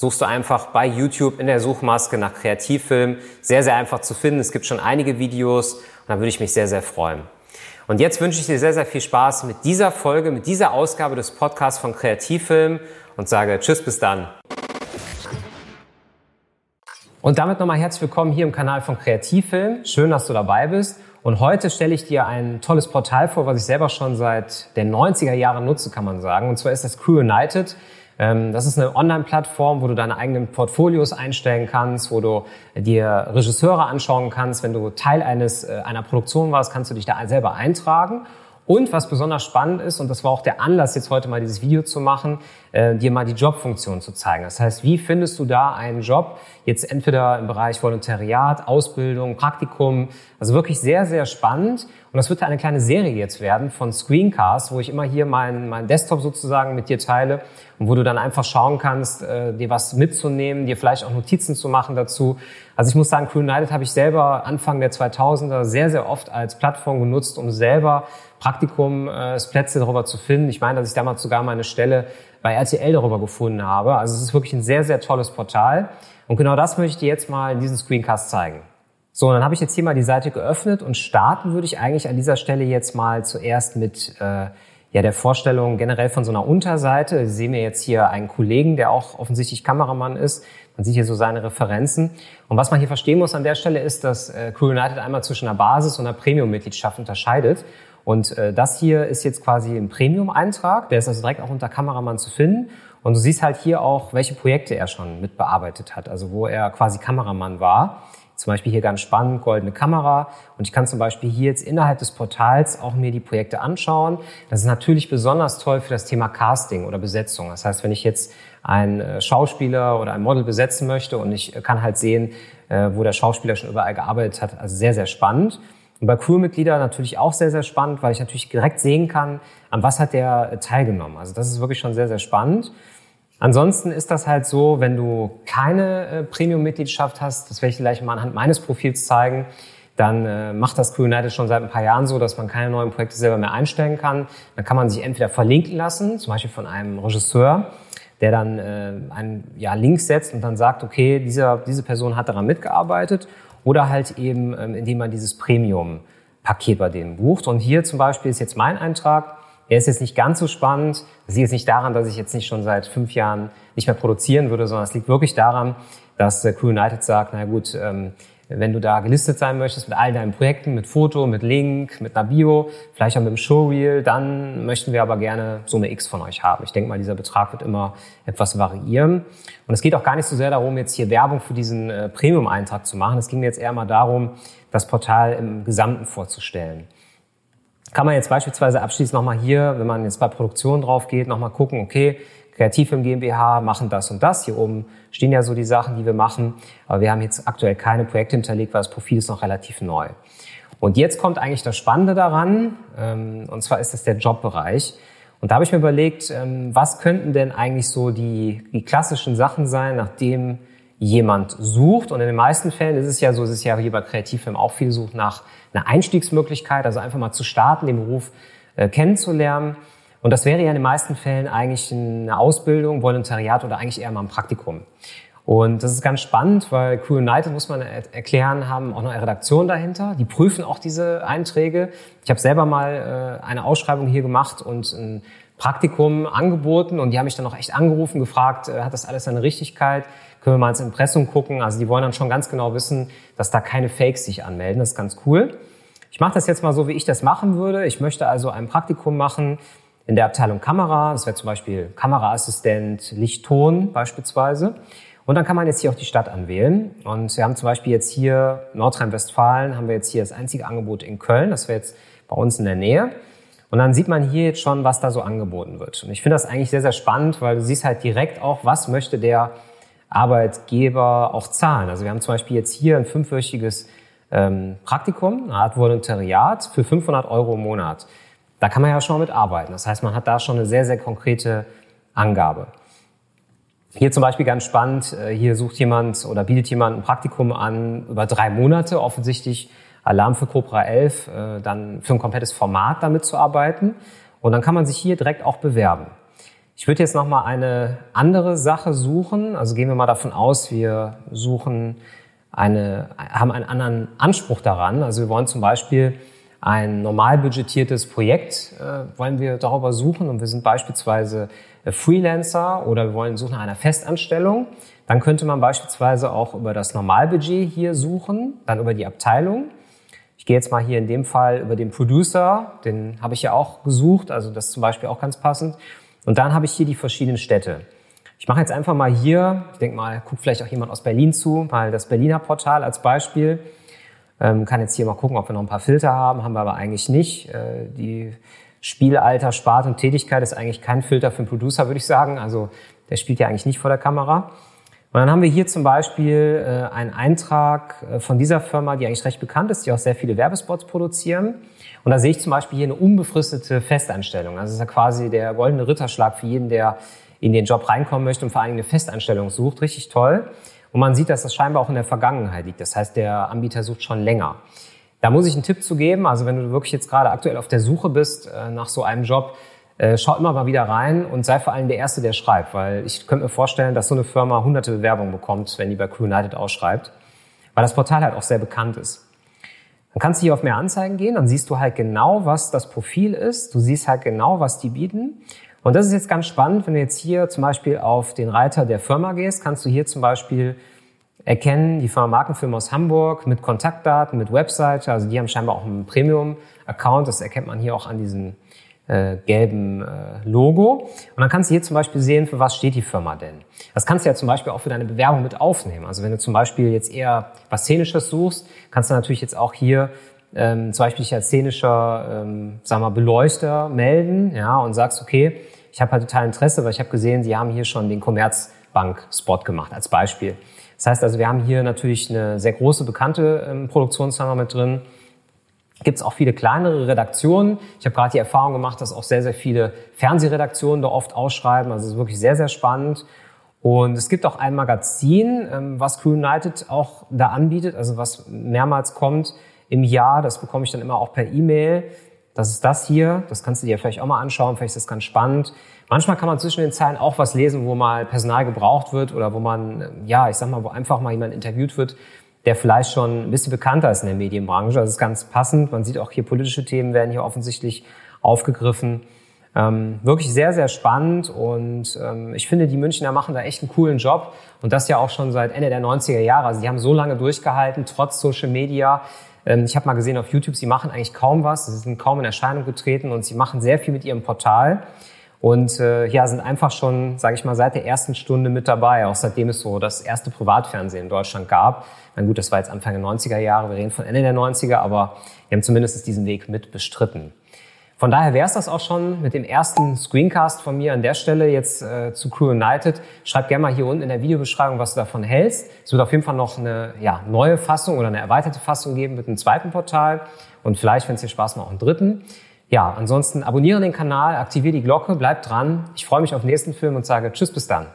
suchst du einfach bei YouTube in der Suchmaske nach Kreativfilm. Sehr, sehr einfach zu finden. Es gibt schon einige Videos und da würde ich mich sehr, sehr freuen. Und jetzt wünsche ich dir sehr, sehr viel Spaß mit dieser Folge, mit dieser Ausgabe des Podcasts von Kreativfilm und sage Tschüss, bis dann. Und damit nochmal herzlich willkommen hier im Kanal von Kreativfilm. Schön, dass du dabei bist. Und heute stelle ich dir ein tolles Portal vor, was ich selber schon seit den 90er Jahren nutze, kann man sagen. Und zwar ist das Crew United. Ähm, das ist eine Online-Plattform, wo du deine eigenen Portfolios einstellen kannst, wo du dir Regisseure anschauen kannst. Wenn du Teil eines, äh, einer Produktion warst, kannst du dich da selber eintragen. Und was besonders spannend ist, und das war auch der Anlass, jetzt heute mal dieses Video zu machen, äh, dir mal die Jobfunktion zu zeigen. Das heißt, wie findest du da einen Job, jetzt entweder im Bereich Volontariat, Ausbildung, Praktikum, also wirklich sehr, sehr spannend. Und das wird eine kleine Serie jetzt werden von Screencast, wo ich immer hier meinen mein Desktop sozusagen mit dir teile und wo du dann einfach schauen kannst, äh, dir was mitzunehmen, dir vielleicht auch Notizen zu machen dazu. Also ich muss sagen, Crew United habe ich selber Anfang der 2000er sehr, sehr oft als Plattform genutzt, um selber Praktikumsplätze äh, darüber zu finden. Ich meine, dass ich damals sogar meine Stelle bei RTL darüber gefunden habe. Also es ist wirklich ein sehr, sehr tolles Portal. Und genau das möchte ich dir jetzt mal in diesem Screencast zeigen. So, dann habe ich jetzt hier mal die Seite geöffnet und starten würde ich eigentlich an dieser Stelle jetzt mal zuerst mit äh, ja, der Vorstellung generell von so einer Unterseite. Sie sehen mir jetzt hier einen Kollegen, der auch offensichtlich Kameramann ist. Man sieht hier so seine Referenzen. Und was man hier verstehen muss an der Stelle ist, dass äh, Crew United einmal zwischen einer Basis- und einer Premium-Mitgliedschaft unterscheidet. Und äh, das hier ist jetzt quasi ein Premium-Eintrag. Der ist also direkt auch unter Kameramann zu finden. Und du siehst halt hier auch, welche Projekte er schon mitbearbeitet hat, also wo er quasi Kameramann war. Zum Beispiel hier ganz spannend, goldene Kamera. Und ich kann zum Beispiel hier jetzt innerhalb des Portals auch mir die Projekte anschauen. Das ist natürlich besonders toll für das Thema Casting oder Besetzung. Das heißt, wenn ich jetzt einen äh, Schauspieler oder ein Model besetzen möchte und ich kann halt sehen, äh, wo der Schauspieler schon überall gearbeitet hat, also sehr, sehr spannend. Und bei Crewmitgliedern natürlich auch sehr, sehr spannend, weil ich natürlich direkt sehen kann, an was hat der teilgenommen. Also das ist wirklich schon sehr, sehr spannend. Ansonsten ist das halt so, wenn du keine äh, Premium-Mitgliedschaft hast, das werde ich gleich mal anhand meines Profils zeigen, dann äh, macht das Crew United schon seit ein paar Jahren so, dass man keine neuen Projekte selber mehr einstellen kann. Dann kann man sich entweder verlinken lassen, zum Beispiel von einem Regisseur, der dann äh, einen ja, Link setzt und dann sagt, okay, dieser, diese Person hat daran mitgearbeitet, oder halt eben, ähm, indem man dieses Premium-Paket bei denen bucht. Und hier zum Beispiel ist jetzt mein Eintrag, er ist jetzt nicht ganz so spannend. Das liegt jetzt nicht daran, dass ich jetzt nicht schon seit fünf Jahren nicht mehr produzieren würde, sondern es liegt wirklich daran, dass äh, Crew United sagt, na gut, ähm, wenn du da gelistet sein möchtest mit all deinen Projekten, mit Foto, mit Link, mit einer Bio, vielleicht auch mit dem Showreel, dann möchten wir aber gerne Summe X von euch haben. Ich denke mal, dieser Betrag wird immer etwas variieren. Und es geht auch gar nicht so sehr darum, jetzt hier Werbung für diesen äh, Premium-Eintrag zu machen. Es ging mir jetzt eher mal darum, das Portal im Gesamten vorzustellen kann man jetzt beispielsweise abschließend nochmal hier, wenn man jetzt bei Produktion drauf geht, nochmal gucken, okay, Kreativfilm GmbH machen das und das. Hier oben stehen ja so die Sachen, die wir machen. Aber wir haben jetzt aktuell keine Projekte hinterlegt, weil das Profil ist noch relativ neu. Und jetzt kommt eigentlich das Spannende daran, ähm, und zwar ist das der Jobbereich. Und da habe ich mir überlegt, ähm, was könnten denn eigentlich so die, die klassischen Sachen sein, nachdem jemand sucht. Und in den meisten Fällen ist es ja so, es ist ja hier bei Kreativfilm auch viel sucht nach einer Einstiegsmöglichkeit, also einfach mal zu starten, den Beruf äh, kennenzulernen. Und das wäre ja in den meisten Fällen eigentlich eine Ausbildung, Volontariat oder eigentlich eher mal ein Praktikum. Und das ist ganz spannend, weil Crew United, muss man erklären, haben auch noch eine Redaktion dahinter. Die prüfen auch diese Einträge. Ich habe selber mal äh, eine Ausschreibung hier gemacht und ein Praktikum angeboten und die haben mich dann auch echt angerufen, gefragt, äh, hat das alles seine Richtigkeit? Können wir mal ins Impressum gucken. Also die wollen dann schon ganz genau wissen, dass da keine Fakes sich anmelden. Das ist ganz cool. Ich mache das jetzt mal so, wie ich das machen würde. Ich möchte also ein Praktikum machen in der Abteilung Kamera. Das wäre zum Beispiel Kameraassistent, Lichtton beispielsweise. Und dann kann man jetzt hier auch die Stadt anwählen. Und wir haben zum Beispiel jetzt hier Nordrhein-Westfalen, haben wir jetzt hier das einzige Angebot in Köln. Das wäre jetzt bei uns in der Nähe. Und dann sieht man hier jetzt schon, was da so angeboten wird. Und ich finde das eigentlich sehr, sehr spannend, weil du siehst halt direkt auch, was möchte der Arbeitgeber auch zahlen. Also wir haben zum Beispiel jetzt hier ein fünfwöchiges ähm, Praktikum, eine Art Volontariat für 500 Euro im Monat. Da kann man ja schon mit arbeiten. Das heißt, man hat da schon eine sehr, sehr konkrete Angabe. Hier zum Beispiel ganz spannend, äh, hier sucht jemand oder bietet jemand ein Praktikum an über drei Monate, offensichtlich Alarm für Cobra 11, äh, dann für ein komplettes Format damit zu arbeiten. Und dann kann man sich hier direkt auch bewerben. Ich würde jetzt noch mal eine andere Sache suchen. Also gehen wir mal davon aus, wir suchen eine, haben einen anderen Anspruch daran. Also wir wollen zum Beispiel ein normal budgetiertes Projekt äh, wollen wir darüber suchen und wir sind beispielsweise äh, Freelancer oder wir wollen suchen nach einer Festanstellung. Dann könnte man beispielsweise auch über das Normalbudget hier suchen, dann über die Abteilung ich gehe jetzt mal hier in dem Fall über den Producer, den habe ich ja auch gesucht, also das ist zum Beispiel auch ganz passend. Und dann habe ich hier die verschiedenen Städte. Ich mache jetzt einfach mal hier, ich denke mal, guckt vielleicht auch jemand aus Berlin zu, mal das Berliner Portal als Beispiel. Ähm, kann jetzt hier mal gucken, ob wir noch ein paar Filter haben, haben wir aber eigentlich nicht. Äh, die Spielalter, Spart und Tätigkeit ist eigentlich kein Filter für einen Producer, würde ich sagen. Also der spielt ja eigentlich nicht vor der Kamera. Und dann haben wir hier zum Beispiel äh, einen Eintrag äh, von dieser Firma, die eigentlich recht bekannt ist, die auch sehr viele Werbespots produzieren. Und da sehe ich zum Beispiel hier eine unbefristete Festanstellung. Also das ist ja quasi der goldene Ritterschlag für jeden, der in den Job reinkommen möchte und vor allem eine Festanstellung sucht. Richtig toll. Und man sieht, dass das scheinbar auch in der Vergangenheit liegt. Das heißt, der Anbieter sucht schon länger. Da muss ich einen Tipp zu geben. Also wenn du wirklich jetzt gerade aktuell auf der Suche bist äh, nach so einem Job, äh, schau immer mal wieder rein und sei vor allem der Erste, der schreibt, weil ich könnte mir vorstellen, dass so eine Firma hunderte Bewerbungen bekommt, wenn die bei Crew United ausschreibt, weil das Portal halt auch sehr bekannt ist. Dann kannst du hier auf mehr Anzeigen gehen, dann siehst du halt genau, was das Profil ist, du siehst halt genau, was die bieten. Und das ist jetzt ganz spannend, wenn du jetzt hier zum Beispiel auf den Reiter der Firma gehst, kannst du hier zum Beispiel erkennen, die Firma Markenfilm aus Hamburg mit Kontaktdaten, mit Webseite, also die haben scheinbar auch einen Premium-Account, das erkennt man hier auch an diesen äh, gelben äh, Logo. Und dann kannst du hier zum Beispiel sehen, für was steht die Firma denn. Das kannst du ja zum Beispiel auch für deine Bewerbung mit aufnehmen. Also wenn du zum Beispiel jetzt eher was Szenisches suchst, kannst du natürlich jetzt auch hier ähm, zum Beispiel dich als szenischer, ähm, sag mal, Beleuchter melden, ja, und sagst, okay, ich habe halt total Interesse, weil ich habe gesehen, Sie haben hier schon den Commerzbank-Spot gemacht, als Beispiel. Das heißt also, wir haben hier natürlich eine sehr große, bekannte ähm, Produktionsfirma mit drin, gibt es auch viele kleinere Redaktionen. Ich habe gerade die Erfahrung gemacht, dass auch sehr, sehr viele Fernsehredaktionen da oft ausschreiben. Also es ist wirklich sehr, sehr spannend. Und es gibt auch ein Magazin, ähm, was Crew United auch da anbietet, also was mehrmals kommt im Jahr. Das bekomme ich dann immer auch per E-Mail. Das ist das hier. Das kannst du dir vielleicht auch mal anschauen. Vielleicht ist das ganz spannend. Manchmal kann man zwischen den Zeilen auch was lesen, wo mal Personal gebraucht wird oder wo man, ja, ich sag mal, wo einfach mal jemand interviewt wird, der vielleicht schon ein bisschen bekannter ist in der Medienbranche. Das ist ganz passend. Man sieht auch hier politische Themen werden hier offensichtlich aufgegriffen. Ähm, wirklich sehr, sehr spannend und ähm, ich finde, die Münchner machen da echt einen coolen Job und das ja auch schon seit Ende der 90er Jahre. Also haben so lange durchgehalten, trotz Social Media. Ähm, ich habe mal gesehen auf YouTube, sie machen eigentlich kaum was, sie sind kaum in Erscheinung getreten und sie machen sehr viel mit ihrem Portal und äh, ja, sind einfach schon, sage ich mal, seit der ersten Stunde mit dabei, auch seitdem es so das erste Privatfernsehen in Deutschland gab. Na gut, das war jetzt Anfang der 90er Jahre, wir reden von Ende der 90er, aber wir haben zumindest diesen Weg mit bestritten. Von daher wäre es das auch schon mit dem ersten Screencast von mir an der Stelle jetzt äh, zu Crew United. Schreib gerne mal hier unten in der Videobeschreibung, was du davon hältst. Es wird auf jeden Fall noch eine ja, neue Fassung oder eine erweiterte Fassung geben mit einem zweiten Portal und vielleicht, wenn es dir Spaß macht, auch einen dritten. Ja, ansonsten abonniere den Kanal, aktiviere die Glocke, bleib dran. Ich freue mich auf den nächsten Film und sage Tschüss, bis dann.